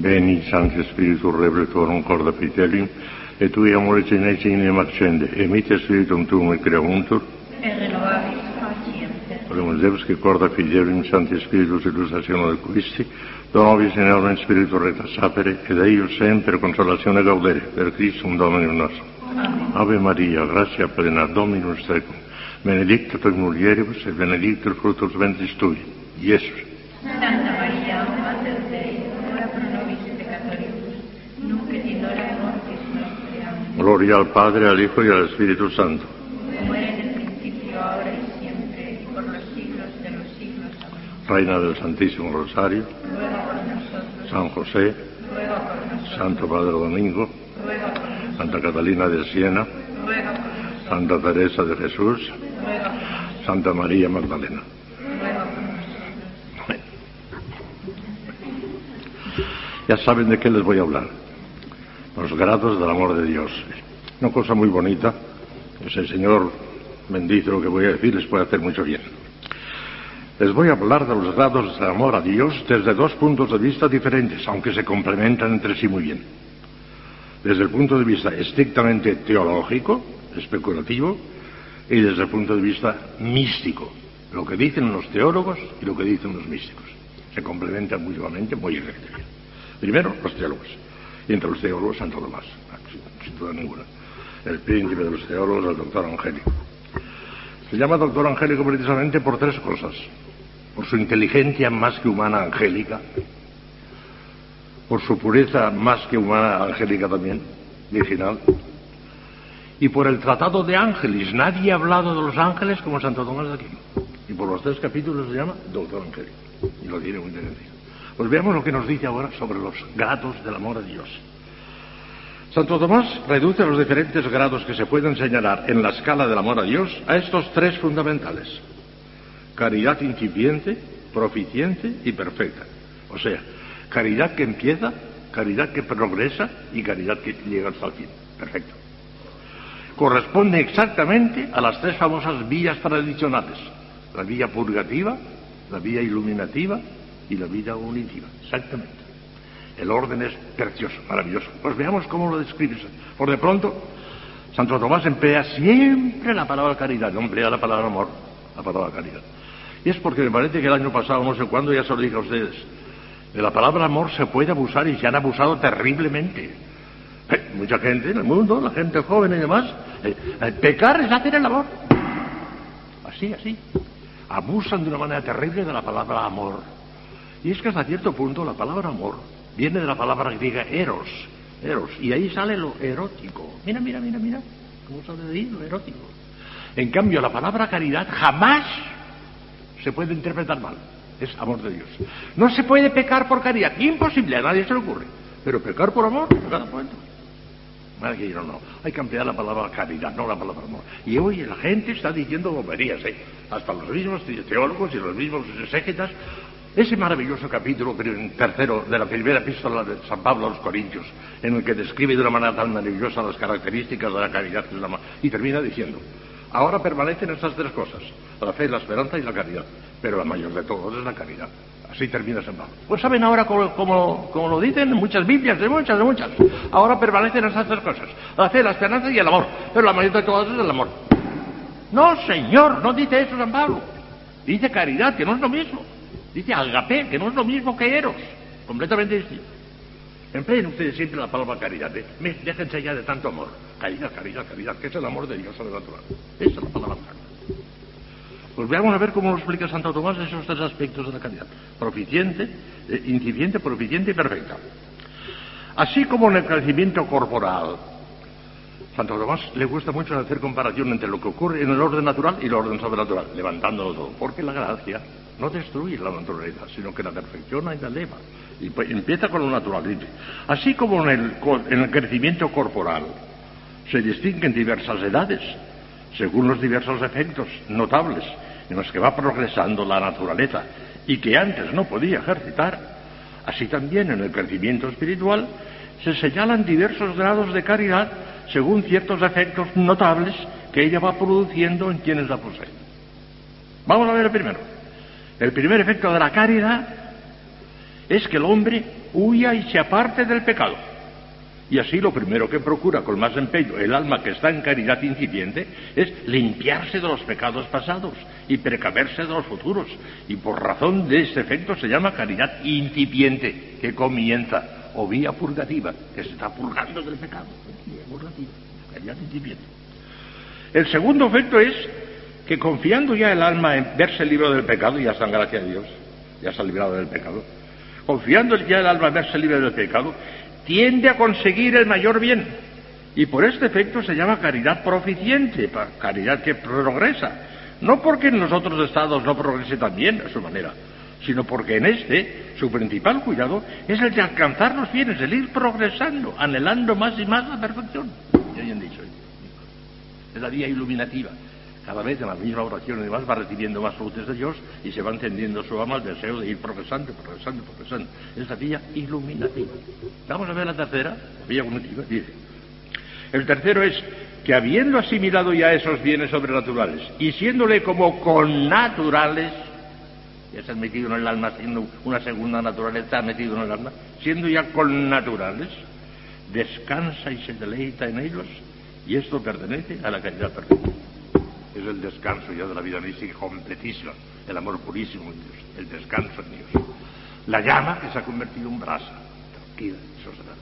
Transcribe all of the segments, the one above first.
Veni, Santo Spiritu, Rebretorum, Corda Fidelium, et tui amore genesi in em accende, e mite Spiritum tuum et creuntur, e renovabis paciente. Oremus Deus, que corda Fidelium, Santi Spiritus, illustrazione del Christi, donovis in eorem Spiritu reta sapere, ed eius sempre consolatione gaudere, per Christum Dominum nostrum. Ave Maria, gratia plena, Dominus tecum, benedicta tui mulieribus, et benedictus fructus ventris tui, Iesus. Santa Gloria al Padre, al Hijo y al Espíritu Santo. Como era en el principio, ahora y siempre, y por los siglos de los siglos. Amén. Reina del Santísimo Rosario, Ruega por nosotros, San José, ruega por nosotros, Santo Padre Domingo, ruega por nosotros, Santa Catalina de Siena, ruega por nosotros, Santa Teresa de Jesús, ruega por nosotros, Santa María Magdalena. ruega por nosotros. Ya saben de qué les voy a hablar. Los grados del amor de Dios. Una cosa muy bonita. Pues el Señor bendice lo que voy a decir, les puede hacer mucho bien. Les voy a hablar de los grados del amor a Dios desde dos puntos de vista diferentes, aunque se complementan entre sí muy bien. Desde el punto de vista estrictamente teológico, especulativo, y desde el punto de vista místico, lo que dicen los teólogos y lo que dicen los místicos. Se complementan mutuamente muy bien. Primero, los teólogos. Y entre los teólogos, Santo Tomás, sin, sin duda ninguna. El príncipe de los teólogos, el doctor Angélico. Se llama doctor Angélico precisamente por tres cosas. Por su inteligencia más que humana angélica, por su pureza más que humana angélica también, virginal, y por el tratado de ángeles. Nadie ha hablado de los ángeles como Santo Tomás de Aquino. Y por los tres capítulos se llama doctor Angélico. Y lo tiene muy entendido. Pues veamos lo que nos dice ahora sobre los grados del amor a Dios. Santo Tomás reduce los diferentes grados que se pueden señalar en la escala del amor a Dios a estos tres fundamentales. Caridad incipiente, proficiente y perfecta. O sea, caridad que empieza, caridad que progresa y caridad que llega hasta el fin. Perfecto. Corresponde exactamente a las tres famosas vías tradicionales. La vía purgativa, la vía iluminativa y la vida unitiva. Exactamente. El orden es precioso, maravilloso. Pues veamos cómo lo describe. Por de pronto, Santo Tomás emplea siempre la palabra caridad, no emplea la palabra amor, la palabra caridad. Y es porque me parece que el año pasado, no sé cuándo, ya se lo dije a ustedes, de la palabra amor se puede abusar y se han abusado terriblemente. Eh, mucha gente en el mundo, la gente joven y demás, eh, eh, pecar es hacer el amor. Así, así. Abusan de una manera terrible de la palabra amor. Y es que hasta cierto punto la palabra amor viene de la palabra griega eros, eros, y ahí sale lo erótico. Mira, mira, mira, mira, cómo sale de ahí lo erótico. En cambio, la palabra caridad jamás se puede interpretar mal. Es amor de Dios. No se puede pecar por caridad, imposible, a nadie se le ocurre. Pero pecar por amor, en cada momento. No. Hay que emplear la palabra caridad, no la palabra amor. Y hoy la gente está diciendo boberías, ¿eh? Hasta los mismos teólogos y los mismos exégetas ese maravilloso capítulo tercero de la primera epístola de San Pablo a los Corintios, en el que describe de una manera tan maravillosa las características de la caridad es la y termina diciendo, ahora permanecen estas tres cosas, la fe, la esperanza y la caridad, pero la mayor de todas es la caridad. Así termina San Pablo. Pues saben ahora cómo, cómo- cómo lo dicen en muchas Biblias, de muchas, de muchas. Ahora permanecen estas tres cosas, la fe, la esperanza y el amor, pero la mayor de todas es el amor. No, señor, no dice eso San Pablo. Dice caridad, que no es lo mismo. Dice agape, que no es lo mismo que eros. Completamente distinto. Empleen ustedes siempre la palabra caridad. ¿eh? Déjense ya de tanto amor. Caridad, caridad, caridad, que es el amor de Dios sobrenatural. Esa es la palabra caridad. Pues veamos a ver cómo lo explica Santo Tomás esos tres aspectos de la caridad. Proficiente, eh, incipiente, proficiente y perfecta. Así como en el crecimiento corporal, Santo Tomás le gusta mucho hacer comparación entre lo que ocurre en el orden natural y el orden sobrenatural, levantándolo todo, porque la gracia no destruye la naturaleza, sino que la perfecciona y la eleva. Y pues empieza con lo natural. Así como en el, en el crecimiento corporal se distinguen diversas edades, según los diversos efectos notables en los que va progresando la naturaleza y que antes no podía ejercitar, así también en el crecimiento espiritual se señalan diversos grados de caridad según ciertos efectos notables que ella va produciendo en quienes la poseen. Vamos a ver primero. El primer efecto de la caridad es que el hombre huya y se aparte del pecado. Y así lo primero que procura con más empeño el alma que está en caridad incipiente es limpiarse de los pecados pasados y precaverse de los futuros. Y por razón de este efecto se llama caridad incipiente, que comienza, o vía purgativa, que se está purgando del pecado. Vía caridad incipiente. El segundo efecto es que confiando ya el alma en verse libre del pecado, ya está en gracia de Dios, ya se ha librado del pecado, confiando ya el alma en verse libre del pecado, tiende a conseguir el mayor bien. Y por este efecto se llama caridad proficiente, caridad que progresa. No porque en los otros estados no progrese también a su manera, sino porque en este su principal cuidado es el de alcanzar los bienes, el ir progresando, anhelando más y más la perfección. Ya hayan dicho. Es la vía iluminativa cada vez en la misma oración y demás va recibiendo más frutos de Dios y se va encendiendo su alma el deseo de ir progresando, progresando, progresando. Es la vía iluminativa. Vamos a ver la tercera, vía cognitiva, dice. El tercero es que habiendo asimilado ya esos bienes sobrenaturales y siéndole como connaturales, ya se han metido en el alma, siendo una segunda naturaleza metido en el alma, siendo ya connaturales, descansa y se deleita en ellos y esto pertenece a la caridad perfecta es el descanso ya de la vida mística completísima, el amor purísimo en Dios, el descanso en Dios. La llama que se ha convertido en brasa, tranquila y sosegada.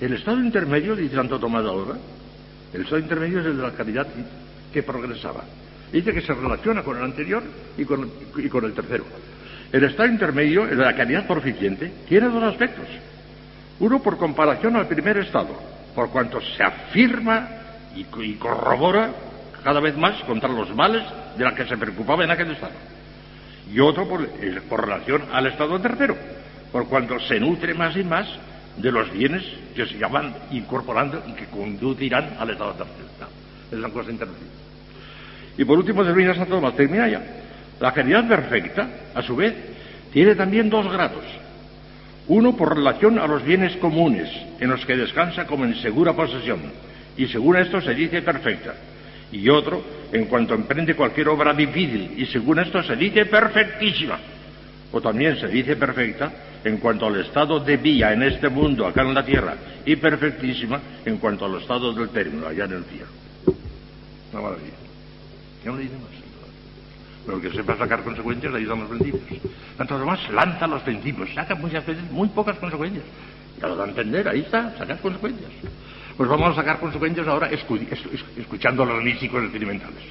El estado intermedio, dice Santo Tomás ahora, el estado intermedio es el de la caridad que progresaba. Dice que se relaciona con el anterior y con, y con el tercero. El estado intermedio, el de la caridad proficiente, tiene dos aspectos. Uno por comparación al primer estado, por cuanto se afirma y, corrobora cada vez más contra los males de la que se preocupaba en aquel estado. Y otro por, relación al estado tercero, por cuanto se nutre más y más de los bienes que se llaman incorporando y que conducirán al estado tercero. es una cosa intermedia. Y por último termina Santo Tomás, termina ya. La caridad perfecta, a su vez, tiene también dos grados. Uno por relación a los bienes comunes, en los que descansa como en segura posesión, y según esto se dice perfecta. Y otro, en cuanto emprende cualquier obra difícil, y según esto se dice perfectísima. O también se dice perfecta en cuanto al estado de vía en este mundo, acá en la tierra, y perfectísima en cuanto al estado del término, allá en el cielo. Una maravilla. ¿Qué no le dice más? Pero que sepa sacar consecuencias, ahí están los principios. Tanto demás lanza los principios, saca muchas veces muy pocas consecuencias. Ya lo da a entender, ahí está, sacar consecuencias. Pues vamos a sacar consecuencias ahora escuchando a los místicos experimentales.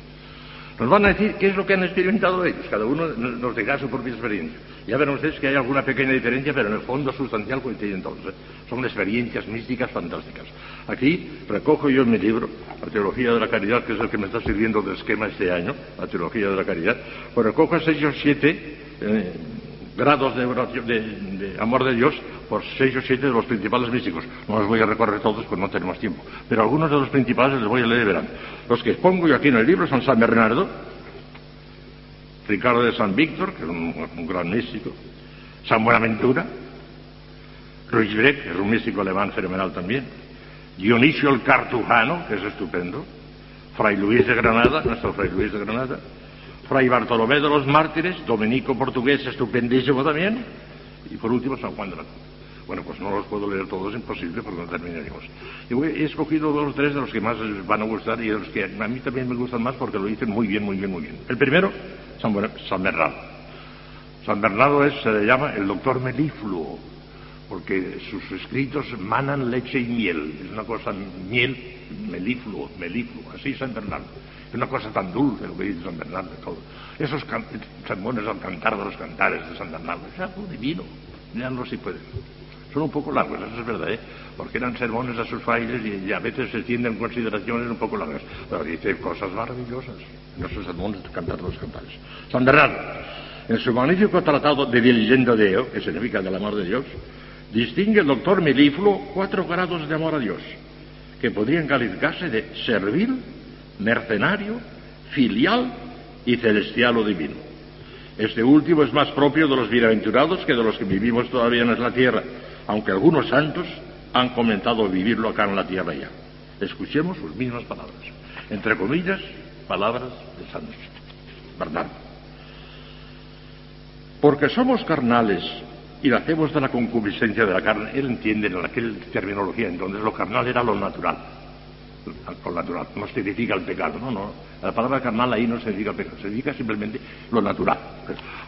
Nos van a decir qué es lo que han experimentado ellos, cada uno nos deja su propia experiencia. Ya verán ustedes que hay alguna pequeña diferencia, pero en el fondo sustancial coinciden todos. ¿eh? Son experiencias místicas fantásticas. Aquí recojo yo en mi libro, La Teología de la Caridad, que es el que me está sirviendo de esquema este año, La Teología de la Caridad, pues recojo seis o siete eh, grados de, de, amor de Dios por seis o siete de los principales místicos. No los voy a recorrer todos, pues no tenemos tiempo. Pero algunos de los principales les voy a leer, verán. Los que expongo yo aquí en el libro son San Bernardo, Ricardo de San Víctor, que es un, gran místico, San Buenaventura, Ruiz Breck, que es un místico alemán fenomenal también, Dionisio el Cartujano, que es estupendo, Fray Luis de Granada, nuestro Fray Luis de Granada, Fray Bartolomé de los Mártires, dominico portugués, estupendísimo también, y por último San Juan de la Cruz. Bueno, pues no los puedo leer todos, imposible porque no terminaríamos. Yo he escogido dos o tres de los que más van a gustar y de los que a mí también me gustan más porque lo dicen muy bien, muy bien, muy bien. El primero, San, San Bernardo. San Bernardo es, se le llama el doctor melifluo, porque sus escritos manan leche y miel. Es una cosa, miel, melifluo, melifluo, así San Bernardo. Una cosa tan dulce lo que dice San Bernardo. Todo. Esos sermones al cantar de los cantares de San Bernardo, es algo divino. Leanlo si pueden. Son un poco largos, eso es verdad, ¿eh? porque eran sermones a sus frailes y, a veces se tienden consideraciones un poco largas. Pero dice cosas maravillosas en esos sermones de cantar de los cantares. San Bernardo, en su magnífico tratado de Diligendo Deo, que significa del amor de Dios, distingue el doctor Melífluo cuatro grados de amor a Dios, que podrían calificarse de servil, mercenario, filial y celestial o divino. Este último es más propio de los bienaventurados que de los que vivimos todavía en la tierra, aunque algunos santos han comenzado a vivirlo acá en la tierra ya. Escuchemos sus mismas palabras, entre comillas, palabras de San Bernardo. Porque somos carnales y lo hacemos de la concupiscencia de la carne. Él entiende en aquella terminología entonces lo carnal era lo natural. Natural, no significa el pecado, no, no. La palabra carnal ahí no significa pecado, significa simplemente lo natural.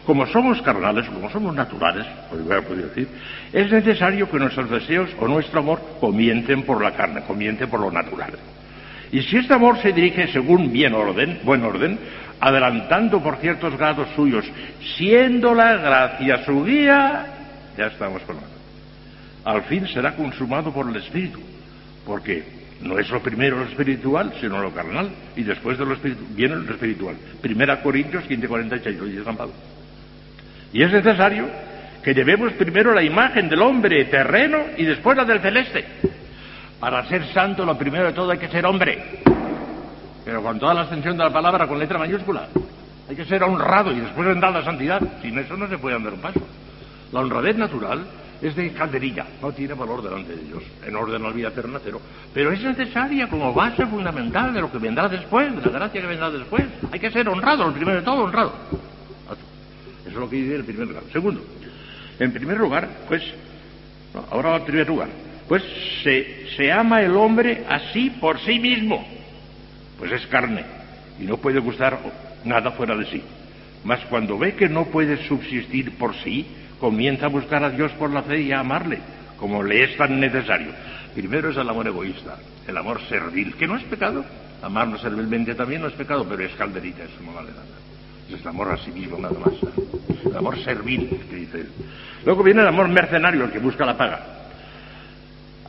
Como somos carnales, como somos naturales, podría decir, es necesario que nuestros deseos o nuestro amor comiencen por la carne, comiencen por lo natural. Y si este amor se dirige según bien orden, buen orden, adelantando por ciertos grados suyos, siendo la gracia su guía, ya estamos con Al fin será consumado por el Espíritu, porque no es lo primero lo espiritual, sino lo carnal, y después de lo viene lo espiritual. Primera Corintios 15:46, lo dice San Pablo. Y es necesario que llevemos primero la imagen del hombre terreno y después la del celeste. Para ser santo, lo primero de todo hay que ser hombre, pero con toda la extensión de la palabra con letra mayúscula. Hay que ser honrado y después vendrá la santidad. Sin eso no se puede andar un paso. La honradez natural es de calderilla, no tiene valor delante de Dios, en orden a la vida eterna cero. Pero es necesaria como base fundamental de lo que vendrá después, de la gracia que vendrá después. Hay que ser honrado, el primero de todo, honrado. Eso es lo que dice el primer lugar. Segundo, en primer lugar, pues, ahora en primer lugar, pues se, se ama el hombre así por sí mismo, pues es carne y no puede gustar nada fuera de sí. Mas cuando ve que no puede subsistir por sí, comienza a buscar a Dios por la fe y a amarle, como le es tan necesario. Primero es el amor egoísta, el amor servil, que no es pecado. Amarnos servilmente también no es pecado, pero es calderita, eso no vale nada. Es el amor a sí mismo nada más. El amor servil, que dice él. Luego viene el amor mercenario, el que busca la paga.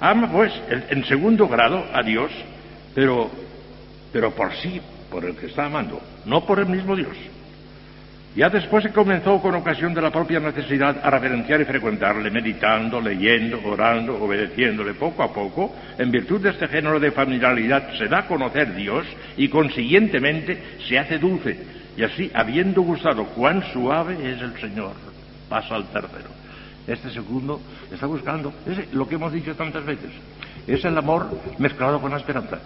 Ama, pues, en segundo grado a Dios, pero, pero por sí, por el que está amando, no por el mismo Dios. Ya después se comenzó con ocasión de la propia necesidad a reverenciar y frecuentarle, meditando, leyendo, orando, obedeciéndole poco a poco, en virtud de este género de familiaridad se da a conocer Dios y consiguientemente se hace dulce. Y así, habiendo gustado cuán suave es el Señor, pasa al tercero. Este segundo está buscando, lo que hemos dicho tantas veces, es el amor mezclado con la esperanza.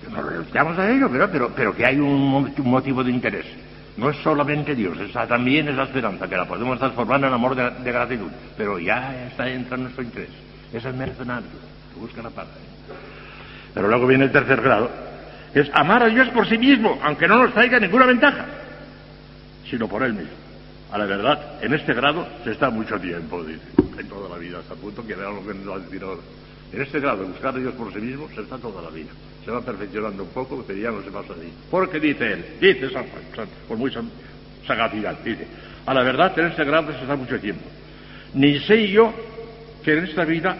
Que nos renunciamos a ello, pero, pero, pero que hay un motivo de interés. No es solamente Dios, esa también es la esperanza, que la podemos transformar en amor de, gratitud, pero ya está entra en nuestro interés. Es el mercenario, que busca la paz. Pero luego viene el tercer grado, es amar a Dios por sí mismo, aunque no nos traiga ninguna ventaja, sino por Él mismo. A la verdad, en este grado se está mucho tiempo, dice, en toda la vida, hasta el punto que vean lo que nos va a ahora. En este grado, buscar a Dios por sí mismo, se está toda la vida. Se va perfeccionando un poco, pero ya no se pasa así. Porque dice él, dice San Juan, con mucha sagacidad, dice, a la verdad, en este grado se está mucho tiempo. Ni sé yo que en esta vida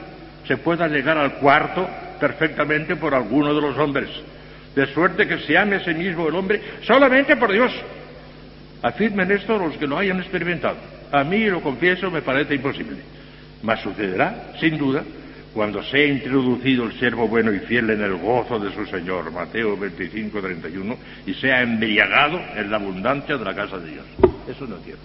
se pueda llegar al cuarto perfectamente por alguno de los hombres. De suerte que se ame a sí mismo el hombre solamente por Dios. Afirmen esto los que lo hayan experimentado. A mí, lo confieso, me parece imposible. Mas sucederá, sin duda, cuando sea introducido el siervo bueno y fiel en el gozo de su Señor, Mateo 25, 31, y sea embriagado en la abundancia de la casa de Dios. Eso no entiendo.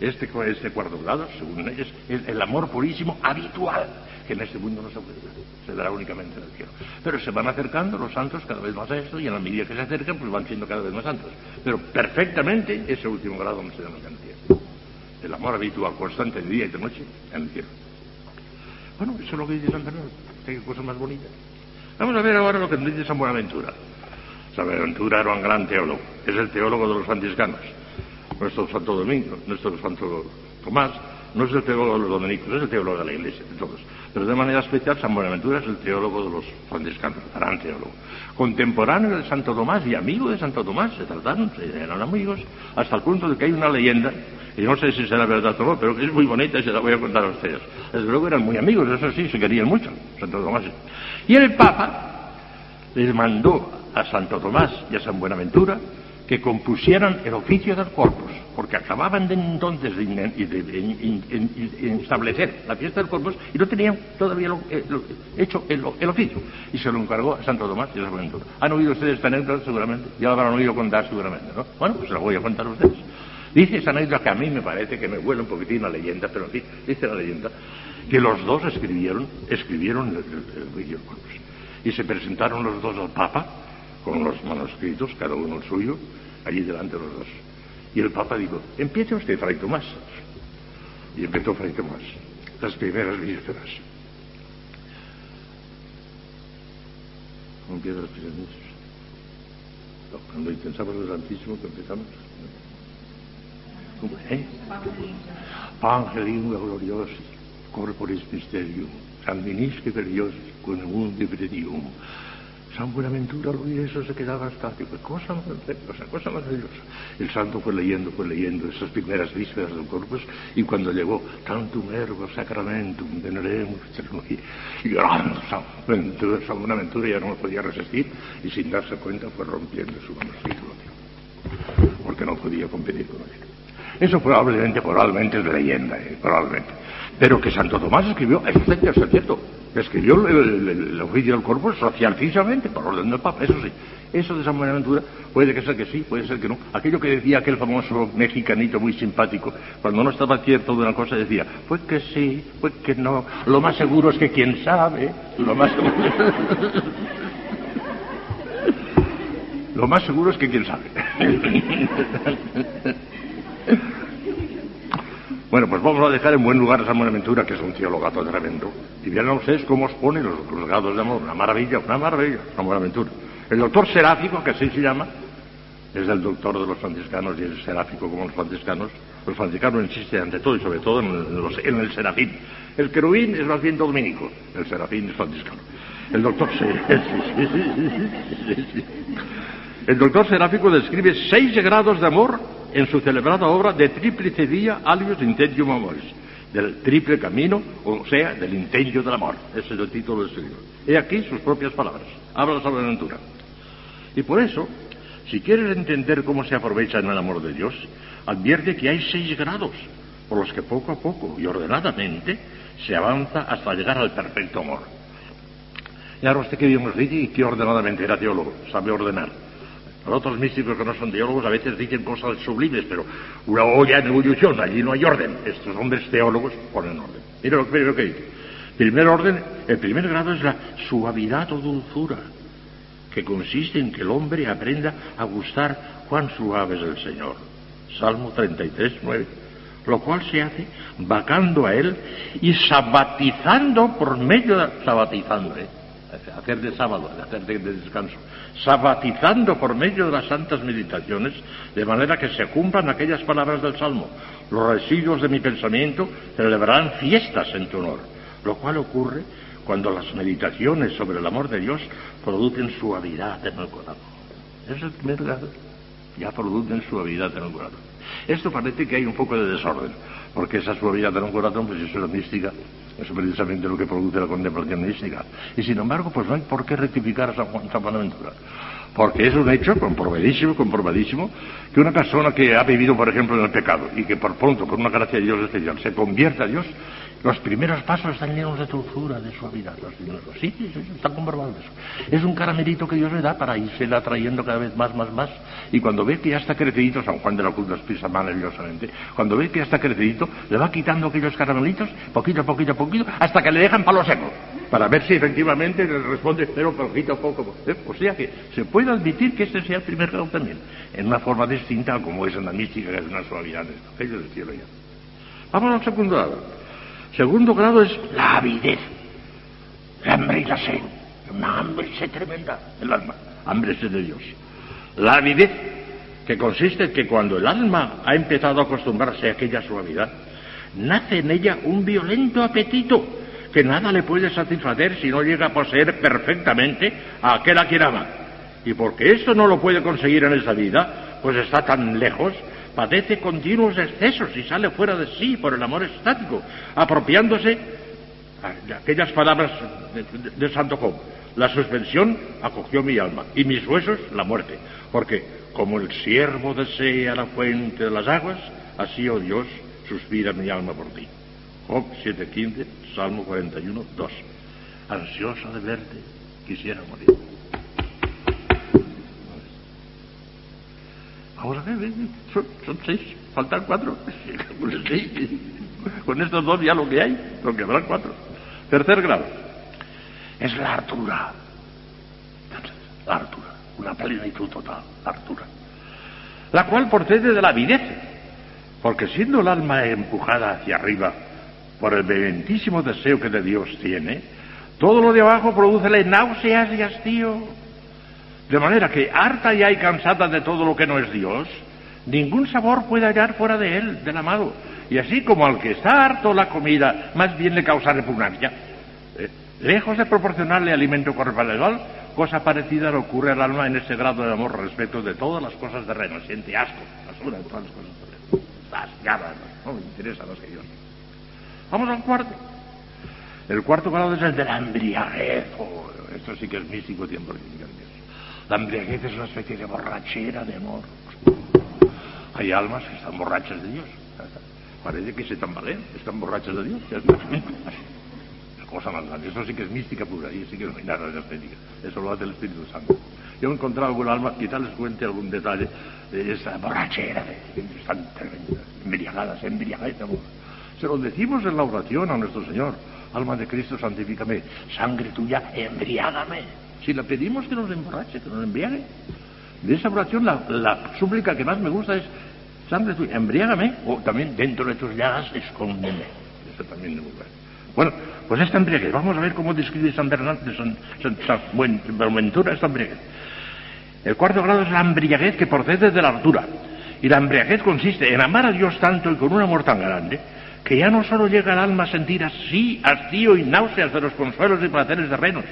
Este, este cuarto grado, según ellos, es el amor purísimo habitual, que en este mundo no se puede dar, se dará únicamente en el cielo. Pero se van acercando los santos cada vez más a esto, y en la medida que se acercan, pues van siendo cada vez más santos. Pero perfectamente ese último grado no se da en el cielo. El amor habitual, constante de día y de noche, en el cielo. Bueno, eso es lo que dice Santa Cruz. Qué cosa más bonita. Vamos a ver ahora lo que dice San Buenaventura. San Buenaventura era un gran teólogo. Es el teólogo de los franciscanos. Nuestro Santo Domingo, nuestro Santo Tomás, no es el teólogo de los dominicos, es el teólogo de la Iglesia, de todos. Pero de manera especial, San Buenaventura es el teólogo de los franciscanos, gran teólogo. Contemporáneo de Santo Tomás y amigo de Santo Tomás, se trataron, eran amigos, hasta el punto de que hay una leyenda y no sé si será verdad o no, pero que es muy bonita y se la voy a contar a ustedes. Desde luego eran muy amigos, eso sí, se querían mucho, Santo Tomás. Y el Papa les mandó a Santo Tomás y a San Buenaventura que compusieran el oficio del corpus, porque acababan de entonces de, establecer la fiesta del corpus y no tenían todavía eh, hecho el, oficio. Y se lo encargó a Santo Tomás y a San Buenaventura. ¿Han oído ustedes esta anécdota seguramente? Ya lo habrán oído contar seguramente, ¿no? Bueno, pues lo voy a contar a ustedes. Dice esa anécdota que a mí me parece que me huele un poquitín la leyenda, pero sí, dice la leyenda, que los dos escribieron, escribieron el, el, Y se presentaron los dos al Papa, con los manuscritos, cada uno el suyo, allí delante de los dos. Y el Papa dijo, empiece usted, Fray Tomás. Y empezó Fray Tomás. las primeras vísperas. ¿Cómo empiezan las primeras? Cuando intensamos el Santísimo que empezamos. ¿Cómo? ¿Eh? Angelum gloriosi, corporis mysterium, sanguinisque per Dios, con mundi predium. San Buenaventura al oír eso se quedaba estático. Cosa maravillosa, cosa maravillosa. El santo fue leyendo, fue leyendo esas primeras vísperas del corpus y cuando llegó tantum ergo sacramentum veneremus llorando San Buenaventura, San Buenaventura ya no lo podía resistir y sin darse cuenta fue rompiendo su manuscrito porque no podía competir con él. Eso probablemente, probablemente es leyenda, eh, probablemente. Pero que Santo Tomás escribió, efectivamente, es cierto, escribió el, oficio del corpus socialísimamente, por orden del Papa, eso sí. Eso de San Buenaventura puede que sea que sí, puede ser que no. Aquello que decía aquel famoso mexicanito muy simpático, cuando no estaba cierto de una cosa decía, pues que sí, pues que no. Lo más seguro es que quien sabe, lo más seguro... lo más seguro es que quien sabe. Bueno, pues vamos a dejar en buen lugar a San Buenaventura, que es un teólogato tremendo. Y vean ustedes cómo os pone los juzgados de amor. Una maravilla, una maravilla, San Buenaventura. El doctor seráfico, que así se llama, es el doctor de los franciscanos y es seráfico como los franciscanos. Los franciscanos insisten ante todo y sobre todo en, en el serafín. El querubín es más bien dominico, el serafín es franciscano. El doctor seráfico describe seis grados de amor en su celebrada obra de Triplice Vía Alius Intendium Amoris, del triple camino, o sea, del intendio del amor. Ese es el título del estudio. He aquí sus propias palabras. Habla sobre la aventura. Y por eso, si quieres entender cómo se aprovecha en el amor de Dios, advierte que hay seis grados por los que poco a poco y ordenadamente se avanza hasta llegar al perfecto amor. Y ahora usted que hemos dicho y que ordenadamente era teólogo, sabe ordenar. Los otros místicos que no son teólogos a veces dicen cosas sublimes, pero una olla en ebullición, allí no hay orden. Estos hombres teólogos ponen orden. Mira lo que dice. Primer orden, el primer grado es la suavidad o dulzura, que consiste en que el hombre aprenda a gustar cuán suave es el Señor. Salmo 33, 9. Lo cual se hace vacando a Él y sabatizando por medio de... sabatizando, ¿eh? Hacer de sábado, hacer de, de, descanso, sabatizando por medio de las santas meditaciones, de manera que se cumplan aquellas palabras del Salmo. Los residuos de mi pensamiento celebrarán fiestas en tu honor, lo cual ocurre cuando las meditaciones sobre el amor de Dios producen suavidad en el corazón. Es el primer grado. Ya producen suavidad en el corazón. Esto parece que hay un poco de desorden, porque esa suavidad en el corazón, pues eso es mística, es precisamente lo que produce la contemplación mística. Y sin embargo, pues no hay por qué rectificar a San Juan San. Porque es un hecho comprobadísimo, comprobadísimo, que una persona que ha vivido, por ejemplo, en el pecado y que por pronto, por una gracia de Dios se convierte a Dios, los primeros pasos están llenos de dulzura, de suavidad. Los primeros, sí, sí, sí, está comprobado eso. Es un caramelito que Dios le da para irse atrayendo cada vez más, más, más. Y cuando ve que ya está crecidito, San Juan de la Cruz lo expresa maravillosamente, cuando ve que ya está crecidito, le va quitando aquellos caramelitos, poquito a poquito a poquito, hasta que le dejan palo seco, para ver si efectivamente le responde, pero poquito a poco. ¿eh? O sea que se puede admitir que este sea el primer grado también, en una forma distinta como es en la mística, que es una suavidad. Aquello del cielo ya. Vamos al segundo grado. Segundo grado es la avidez, el hambre y la sed, una hambre y sed tremenda el alma, hambre y sed de Dios. La avidez, que consiste en que cuando el alma ha empezado a acostumbrarse a aquella suavidad, nace en ella un violento apetito que nada le puede satisfacer si no llega a poseer perfectamente a aquel a quien ama. Y porque esto no lo puede conseguir en esa vida, pues está tan lejos padece continuos excesos y sale fuera de sí por el amor estático, apropiándose de aquellas palabras de, Santo Job. La suspensión acogió mi alma y mis huesos la muerte, porque como el siervo desea la fuente de las aguas, así, oh Dios, suspira mi alma por ti. Job 7.15, Salmo 41, 2. Ansioso de verte, quisiera morir. Ver, son, son seis, faltan cuatro. Con estos dos ya lo que hay, lo que habrán cuatro. Tercer grado, es la hartura. La hartura, una plenitud total, la hartura. La cual procede de la avidez, porque siendo el alma empujada hacia arriba por el vehementísimo deseo que de Dios tiene, todo lo de abajo produce náuseas y hastío. De manera que, harta ya y cansada de todo lo que no es Dios, ningún sabor puede hallar fuera de él, del amado. Y así como al que está harto la comida más bien le causa repugnancia, eh, lejos de proporcionarle alimento corporal, cosa parecida le ocurre al alma en ese grado de amor respecto de todas las cosas reino. Siente asco, basura de todas las cosas reino. Las no me interesa más que Dios. Vamos al cuarto. El cuarto grado es el de la esto sí que es místico tiempo. La embriaguez es una especie de borrachera de amor. Hay almas que están borrachas de Dios. Parece que se tambalean, están borrachas de Dios. Es cosa más grande. Eso sí que es mística pura, y sí que no hay nada de estética. Eso lo hace el Espíritu Santo. Yo he encontrado alguna alma, quizás les cuente algún detalle de esa borrachera, de, están embriagadas, embriagadas de amor. Se lo decimos en la oración a nuestro Señor. Alma de Cristo, santifícame. Sangre tuya, embriágame. Si le pedimos que nos emborrache, que nos embriague. De esa oración, la, la súplica que más me gusta es sangre tuya, embriágame, o también dentro de tus llagas, escóndeme. Eso también es muy bueno. Pues esta embriaguez, vamos a ver cómo describe San Bernardo, San, San, San Buenaventura esta embriaguez. El cuarto grado es la embriaguez que procede de la altura. Y la embriaguez consiste en amar a Dios tanto y con un amor tan grande que ya no solo llega al alma a sentir así hastío y náuseas de los consuelos y placeres terrenos,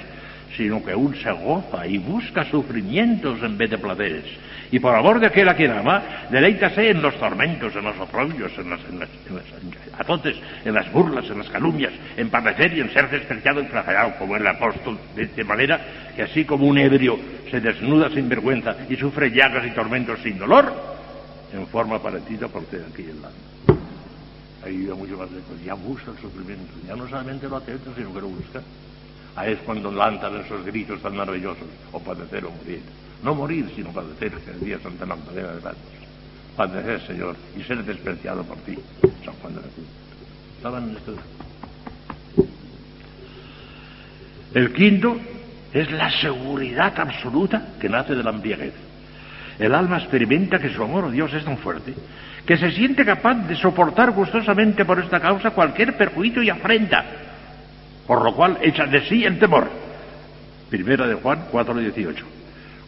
sino que aún se goza y busca sufrimientos en vez de placeres. Y por amor de aquel a quien ama, deleítase en los tormentos, en los oprobios, en las, en azotes, en las burlas, en las calumnias, en padecer y en ser despreciado y flagelado como el apóstol, de, manera que así como un ebrio se desnuda sin vergüenza y sufre llagas y tormentos sin dolor, en forma parecida ser aquí el lado ahí mucho más lejos, ya busca el sufrimiento, ya no solamente lo acepta, sino que lo busca. Ahí es cuando lanzan esos gritos tan maravillosos, o padecer o morir. No morir, sino padecer, que el día Santa Magdalena de Santos. Padecer, Señor, y ser despreciado por ti, San Juan de la Cruz. Estaban en esto. El quinto es la seguridad absoluta que nace de la embriaguez. El alma experimenta que su amor a Dios es tan fuerte que se siente capaz de soportar gustosamente por esta causa cualquier perjuicio y afrenta, por lo cual echa de sí el temor. Primera de Juan 4:18.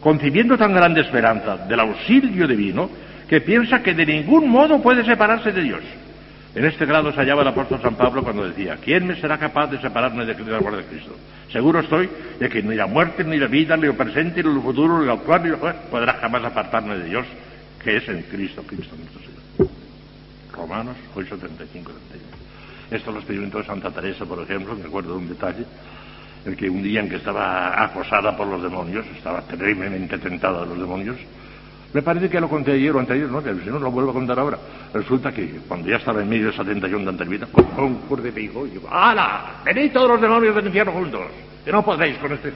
Concibiendo tan grande esperanza del auxilio divino que piensa que de ningún modo puede separarse de Dios. En este grado se hallaba el apóstol San Pablo cuando decía, ¿quién me será capaz de separarme de la amor de Cristo? Seguro estoy de que ni la muerte, ni la vida, ni lo presente, ni lo futuro, ni lo actual, ni lo podrá jamás apartarme de Dios, que es en Cristo, Cristo nuestro Señor. Romanos 8, 35, Esto lo experimentó Santa Teresa, por ejemplo, me acuerdo de un detalle, el que un día en que estaba acosada por los demonios, estaba terriblemente tentada de los demonios, me parece que lo conté ayer o anterior, ¿no? Si no lo vuelvo a contar ahora. Resulta que cuando ya estaba en medio de esa tentación tan terrible, con un de pico, y digo, ¡Hala! ¡Venid todos los demonios del infierno juntos! Que no podéis con este de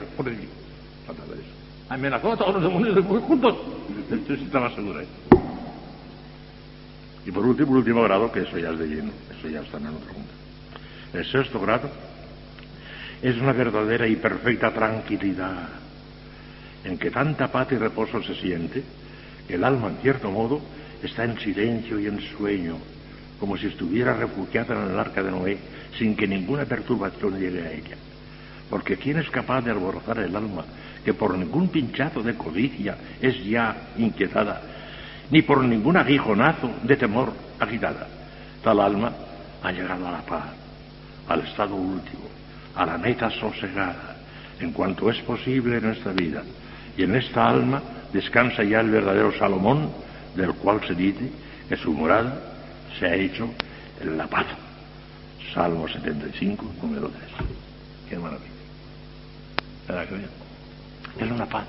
Santa Teresa. Amenazó a todos los demonios juntos. Esto estaba seguro, ¿eh? Y por último, el último grado, que eso ya es de lleno, eso ya está en el otro mundo. El sexto grado es una verdadera y perfecta tranquilidad, en que tanta paz y reposo se siente, que el alma, en cierto modo, está en silencio y en sueño, como si estuviera refugiada en el arca de Noé, sin que ninguna perturbación llegue a ella. Porque ¿quién es capaz de alborozar el alma que por ningún pinchazo de codicia es ya inquietada ni por ningún aguijonazo de temor agitada. Tal alma ha llegado a la paz, al estado último, a la meta sosegada, en cuanto es posible en nuestra vida. Y en esta alma descansa ya el verdadero Salomón, del cual se dice que su morada se ha hecho en la paz. Salmo 75, número 3. Qué maravilla. ¿Verdad que Es una paz.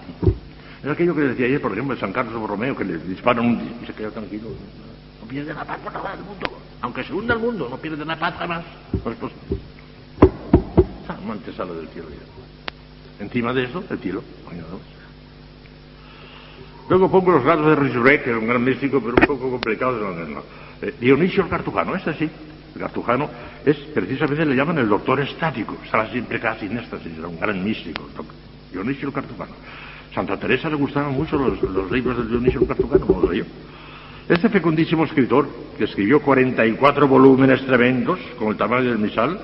Es aquello que decía ayer, por ejemplo, de San Carlos Borromeo, que le disparan un y se queda tranquilo. No pierde la paz por nada del mundo. Aunque se hunda el mundo, no pierde la paz jamás. Pues, pues, amante sale del cielo. Encima de eso, el cielo. Luego pongo los grados de Risurek, que es un gran místico, pero un poco complicado. Eh, Dionisio el Cartujano, este sí. El Cartujano es, precisamente le llaman el doctor estático. Estará siempre casi en éxtasis, era un gran místico. Dionisio el Cartujano. Santa Teresa le gustaban mucho los, libros de Dionisio Cartucano, como lo yo. Este fecundísimo escritor, que escribió 44 volúmenes tremendos, con el tamaño del misal,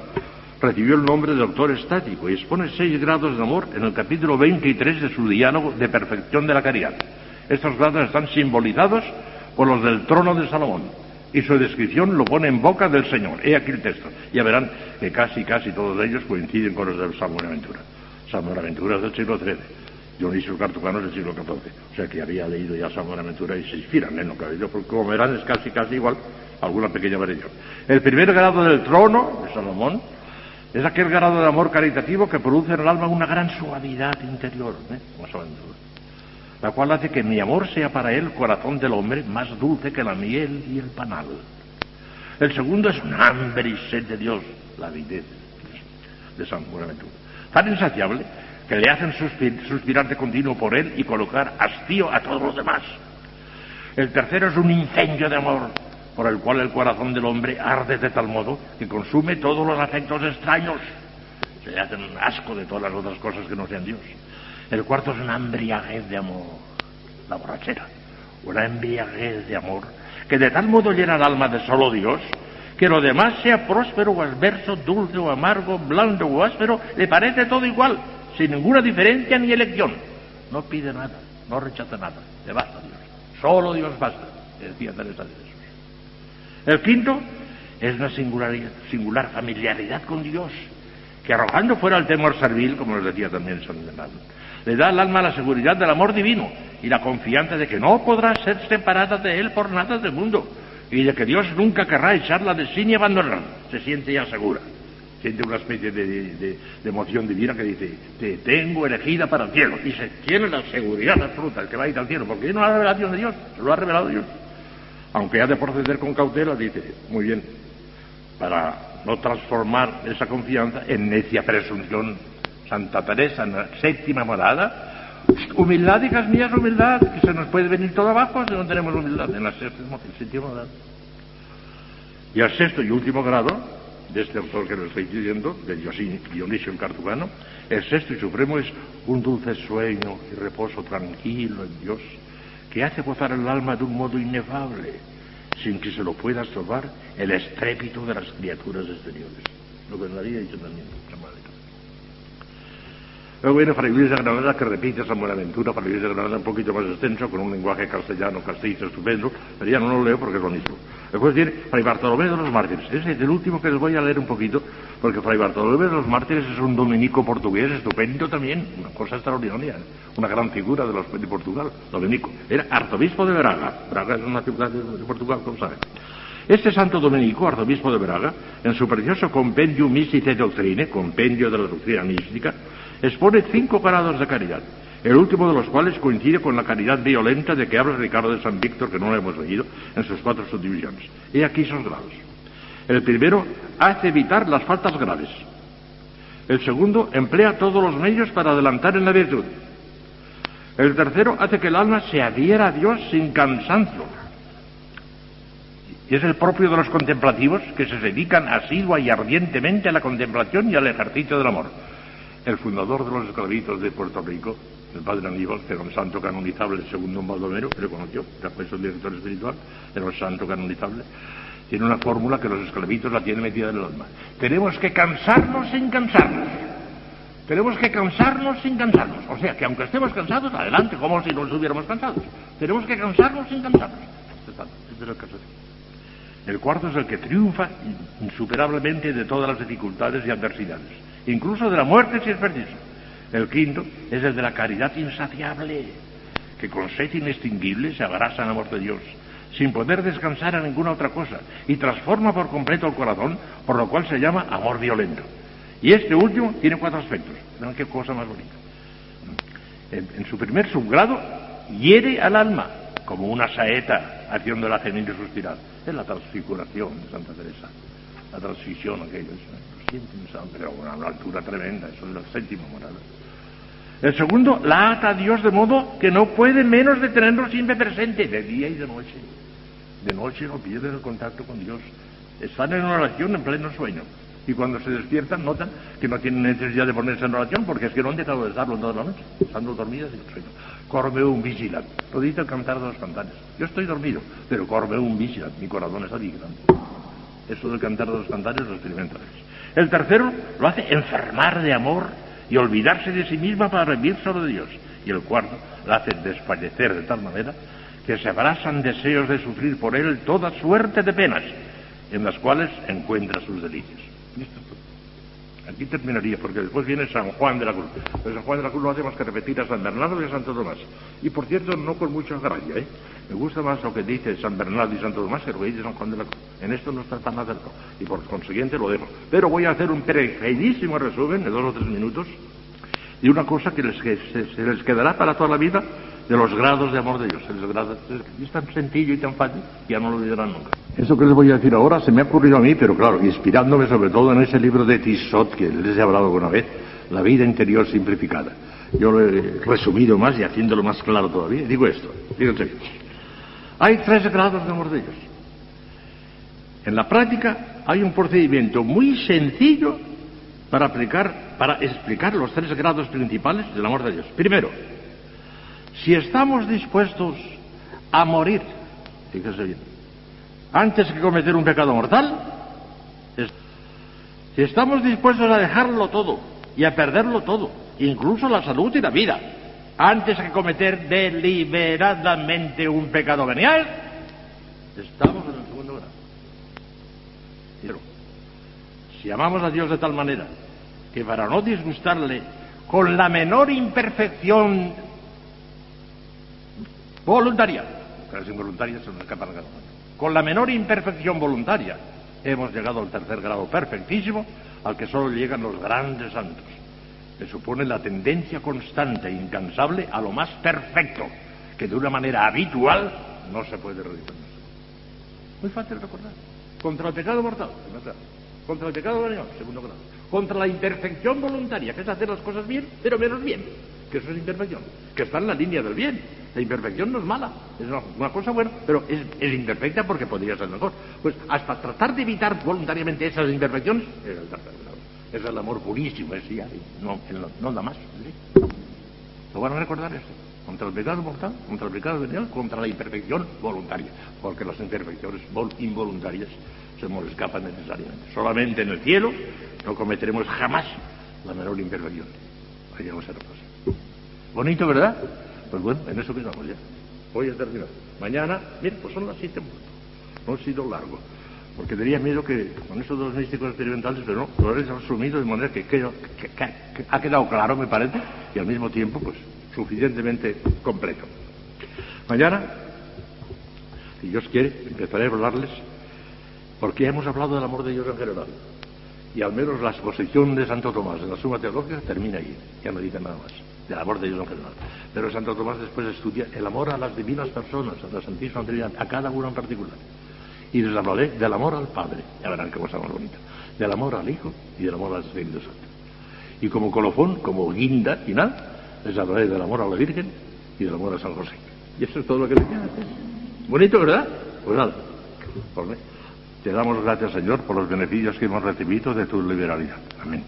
recibió el nombre de doctor estático y expone seis grados de amor en el capítulo 23 de su diálogo de perfección de la caridad. Estos grados están simbolizados por los del trono de Salomón y su descripción lo pone en boca del Señor. He aquí el texto. Ya verán que casi, casi todos ellos coinciden con los del San Buenaventura. San Buenaventura es del siglo XIII. Dionisio Cartucano es del siglo XIV. O sea que había leído ya San Buenaventura y se inspiran en lo que ha leído, porque como verán es casi, casi igual, alguna pequeña variación. El primer grado del trono de Salomón es aquel grado de amor caritativo que produce en el alma una gran suavidad interior, ¿eh? la cual hace que mi amor sea para él, corazón del hombre, más dulce que la miel y el panal. El segundo es un hambre y sed de Dios, la avidez de San Buenaventura. Tan insaciable que le hacen suspirar de continuo por él y colocar hastío a todos los demás. El tercero es un incendio de amor por el cual el corazón del hombre arde de tal modo que consume todos los afectos extraños. Se le hacen asco de todas las otras cosas que no sean Dios. El cuarto es una embriaguez de amor, la borrachera, una embriaguez de amor que de tal modo llena el alma de solo Dios que lo demás sea próspero o adverso, dulce o amargo, blando o áspero, le parece todo igual, sin ninguna diferencia ni elección. No pide nada, no rechaza nada, le basta Dios. Solo Dios basta, decía Teresa de el quinto es una singular, familiaridad con Dios, que arrojando fuera el temor servil, como nos decía también San Bernardo, le da al alma la seguridad del amor divino y la confianza de que no podrá ser separada de él por nada del mundo y de que Dios nunca querrá echarla de sí ni abandonarla. Se siente ya segura. Siente una especie de, emoción divina que dice, te tengo elegida para el cielo. Y se tiene la seguridad absoluta el que va a ir al cielo, porque no la revelación de Dios, se lo ha revelado Dios aunque ha de proceder con cautela, dice, muy bien, para no transformar esa confianza en necia presunción. Santa Teresa, en la séptima morada, humildad, hijas mías, humildad, que se nos puede venir todo abajo si no tenemos humildad en la séptima morada. Y al sexto y último grado, de este autor que lo estoy diciendo, de Dionisio el Cartugano, el sexto y supremo es un dulce sueño y reposo tranquilo en Dios que hace gozar el alma de un modo inefable, sin que se lo pueda estorbar el estrépito de las criaturas exteriores. Lo que daría dicho también Luego viene Fray Luis de Granada que repite esa Buenaventura, Fray Luis de Granada un poquito más extenso, con un lenguaje castellano, castizo, estupendo, pero ya no lo leo porque es lo mismo. Después viene Fray Bartolomé de los Mártires. Ese es el último que les voy a leer un poquito, porque Fray Bartolomé de los Mártires es un dominico portugués estupendo también, una cosa extraordinaria, una gran figura de, los, de Portugal, dominico. Era arzobispo de Braga. Braga es una ciudad de, Portugal, como saben. Este santo dominico, arzobispo de Braga, en su precioso Compendium Mysticae Doctrine, compendio de la doctrina mística, expone cinco grados de caridad, el último de los cuales coincide con la caridad violenta de que habla Ricardo de San Víctor, que no lo hemos leído, en sus cuatro subdivisiones. He aquí esos grados. El primero hace evitar las faltas graves. El segundo emplea todos los medios para adelantar en la virtud. El tercero hace que el alma se adhiera a Dios sin cansancio. Y es el propio de los contemplativos que se dedican asidua y ardientemente a la contemplación y al ejercicio del amor el fundador de los esclavitos de Puerto Rico, el padre Aníbal, que era un santo canonizable segundo un Baldomero, que lo conoció, después el director espiritual, era un santo canonizable, tiene una fórmula que los esclavitos la tienen metida en el alma. Tenemos que cansarnos sin cansarnos. Tenemos que cansarnos sin cansarnos. O sea, que aunque estemos cansados, adelante, como si no estuviéramos cansados. Tenemos que cansarnos sin cansarnos. Este es el El cuarto es el que triunfa insuperablemente de todas las dificultades y adversidades incluso de la muerte si es preciso. El quinto es el de la caridad insaciable, que con sed inextinguible se abraza en amor de Dios, sin poder descansar en ninguna otra cosa, y transforma por completo el corazón, por lo cual se llama amor violento. Y este último tiene cuatro aspectos. Vean qué cosa más bonita. En, su primer subgrado, hiere al alma, como una saeta haciéndola gemir y suspirar. Es la transfiguración de Santa Teresa, la transición aquello pero a una altura tremenda, eso es la séptima morada. El segundo, la ata a Dios de modo que no puede menos de tenerlo siempre presente, de día y de noche. De noche no pierden el contacto con Dios. Están en oración en pleno sueño. Y cuando se despiertan notan que no tienen necesidad de ponerse en oración porque es que no han dejado de estarlo toda la noche. Estando dormidas y sueño. Corme un vigilant. Lo dice el cantar de los cantares. Yo estoy dormido, pero corme un vigilant. Mi corazón está vigilante. Eso del cantar de los cantares lo experimenta El tercero lo hace enfermar de amor y olvidarse de sí misma para vivir solo de Dios. Y el cuarto lo hace desfallecer de tal manera que se abrasan deseos de sufrir por él toda suerte de penas, en las cuales encuentra sus delicios. Aquí terminaría, porque después viene San Juan de la Cruz. Pero San Juan de la Cruz no hace más que repetir a San Bernardo y a Santo Tomás. Y por cierto, no con mucha gracia, ¿eh? Me gusta más lo que dice San Bernardo y Santo Tomás que lo que dice San Juan de la Cruz. En esto no está tan acertado. Y por consiguiente lo dejo. Pero voy a hacer un pequeñísimo resumen de dos o tres minutos de una cosa que, les, que se les quedará para toda la vida de los grados de amor de Dios. es tan sencillo y tan fácil ya no lo olvidarán nunca. Eso que les voy a decir ahora se me ha ocurrido a mí, pero claro, inspirándome sobre todo en ese libro de Tissot que les he hablado alguna vez, La vida interior simplificada. Yo lo he resumido más y haciéndolo más claro todavía. Digo esto, fíjense. Hay tres grados de amor de Dios. En la práctica hay un procedimiento muy sencillo para aplicar, para explicar los tres grados principales del amor de Dios. Primero, si estamos dispuestos a morir, fíjese bien, antes que cometer un pecado mortal, si estamos dispuestos a dejarlo todo y a perderlo todo, incluso la salud y la vida, antes que cometer deliberadamente un pecado venial, estamos en el segundo grado. Pero, si amamos a Dios de tal manera que para no disgustarle con la menor imperfección voluntaria, las involuntarias se nos escapan con la menor imperfección voluntaria, hemos llegado al tercer grado perfectísimo, al que solo llegan los grandes santos, que supone la tendencia constante e incansable a lo más perfecto, que de una manera habitual no se puede realizar. Muy fácil recordar. Contra el pecado mortal, Contra el pecado venial, segundo grado. Contra la imperfección voluntaria, que es hacer las cosas bien, pero menos bien, que eso es imperfección, que está en la línea del bien, la imperfección no es mala, es una, cosa buena, pero es, imperfecta porque podría ser mejor. Pues hasta tratar de evitar voluntariamente esas imperfecciones es el. Es el amor purísimo, es ya, no, no, da más. Lo van a recordar esto. Contra el pecado mortal, contra el pecado venial, contra la imperfección voluntaria. Porque las imperfecciones involuntarias se nos escapan necesariamente. Solamente en el cielo no cometeremos jamás la menor imperfección. Ahí vamos a Bonito, ¿verdad? Pues bueno, en eso quedamos ya. Voy a terminar. Mañana, mira, pues son las siete No ha sido largo. Porque tenía miedo que con esos dos místicos experimentales, pero no, lo he resumido de manera que, ha quedado claro, me parece, y al mismo tiempo, pues, suficientemente completo. Mañana, si Dios quiere, empezaré a hablarles, porque hemos hablado del amor de Dios en general. Y al menos la exposición de Santo Tomás en la Suma Teológica termina ahí, ya no dice nada más del amor de Dios en general. Pero Santo Tomás después estudia el amor a las divinas personas, a la Santísima Trinidad, a cada uno en particular. Y les hablaré del amor al Padre, ya verán qué cosa más bonita, del amor al Hijo y del amor al Espíritu Santo. Y como colofón, como guinda final, les hablaré del amor a la Virgen y del amor a San José. Y eso es todo lo que les queda. Bonito, ¿verdad? Pues nada. Te damos gracias, Señor, por los beneficios que hemos recibido de tu liberalidad. Amén.